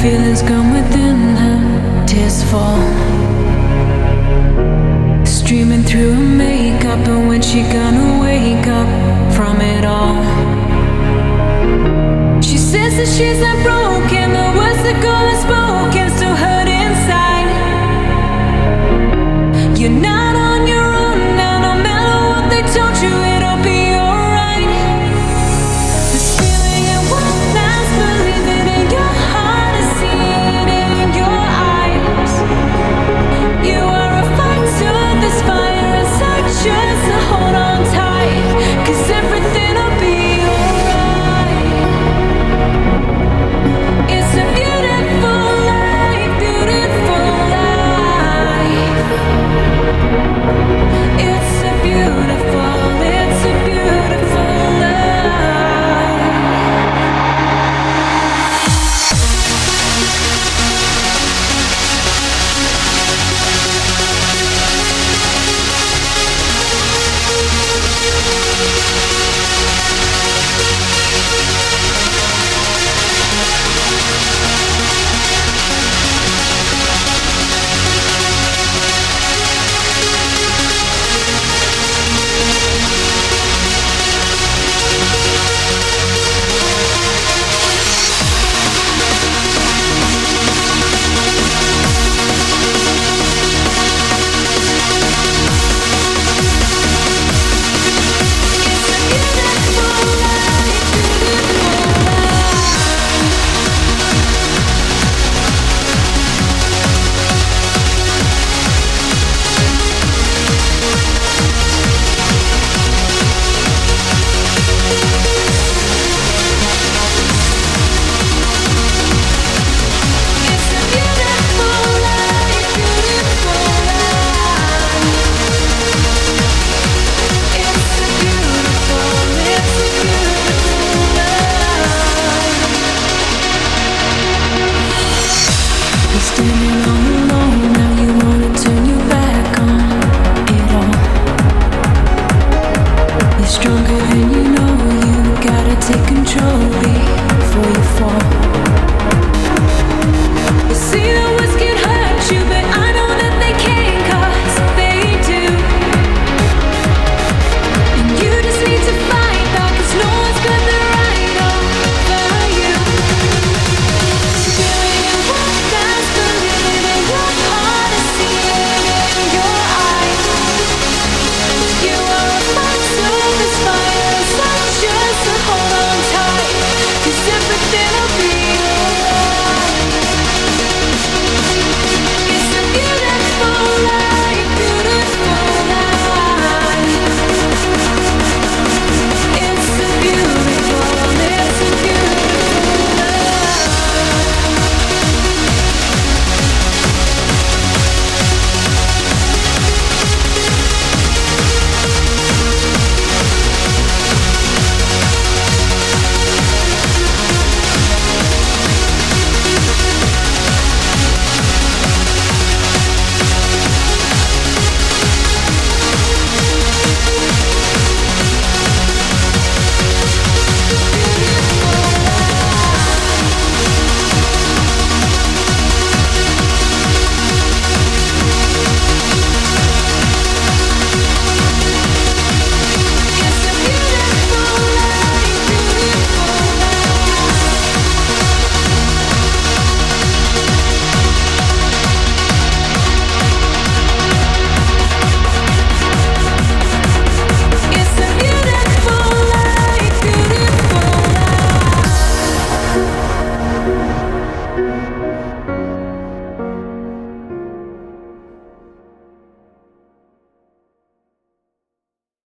feelings come within her, tears fall. Streaming through her makeup, and when she gonna wake up from it all? She says that she's not broken. stronger than you know. You gotta take control.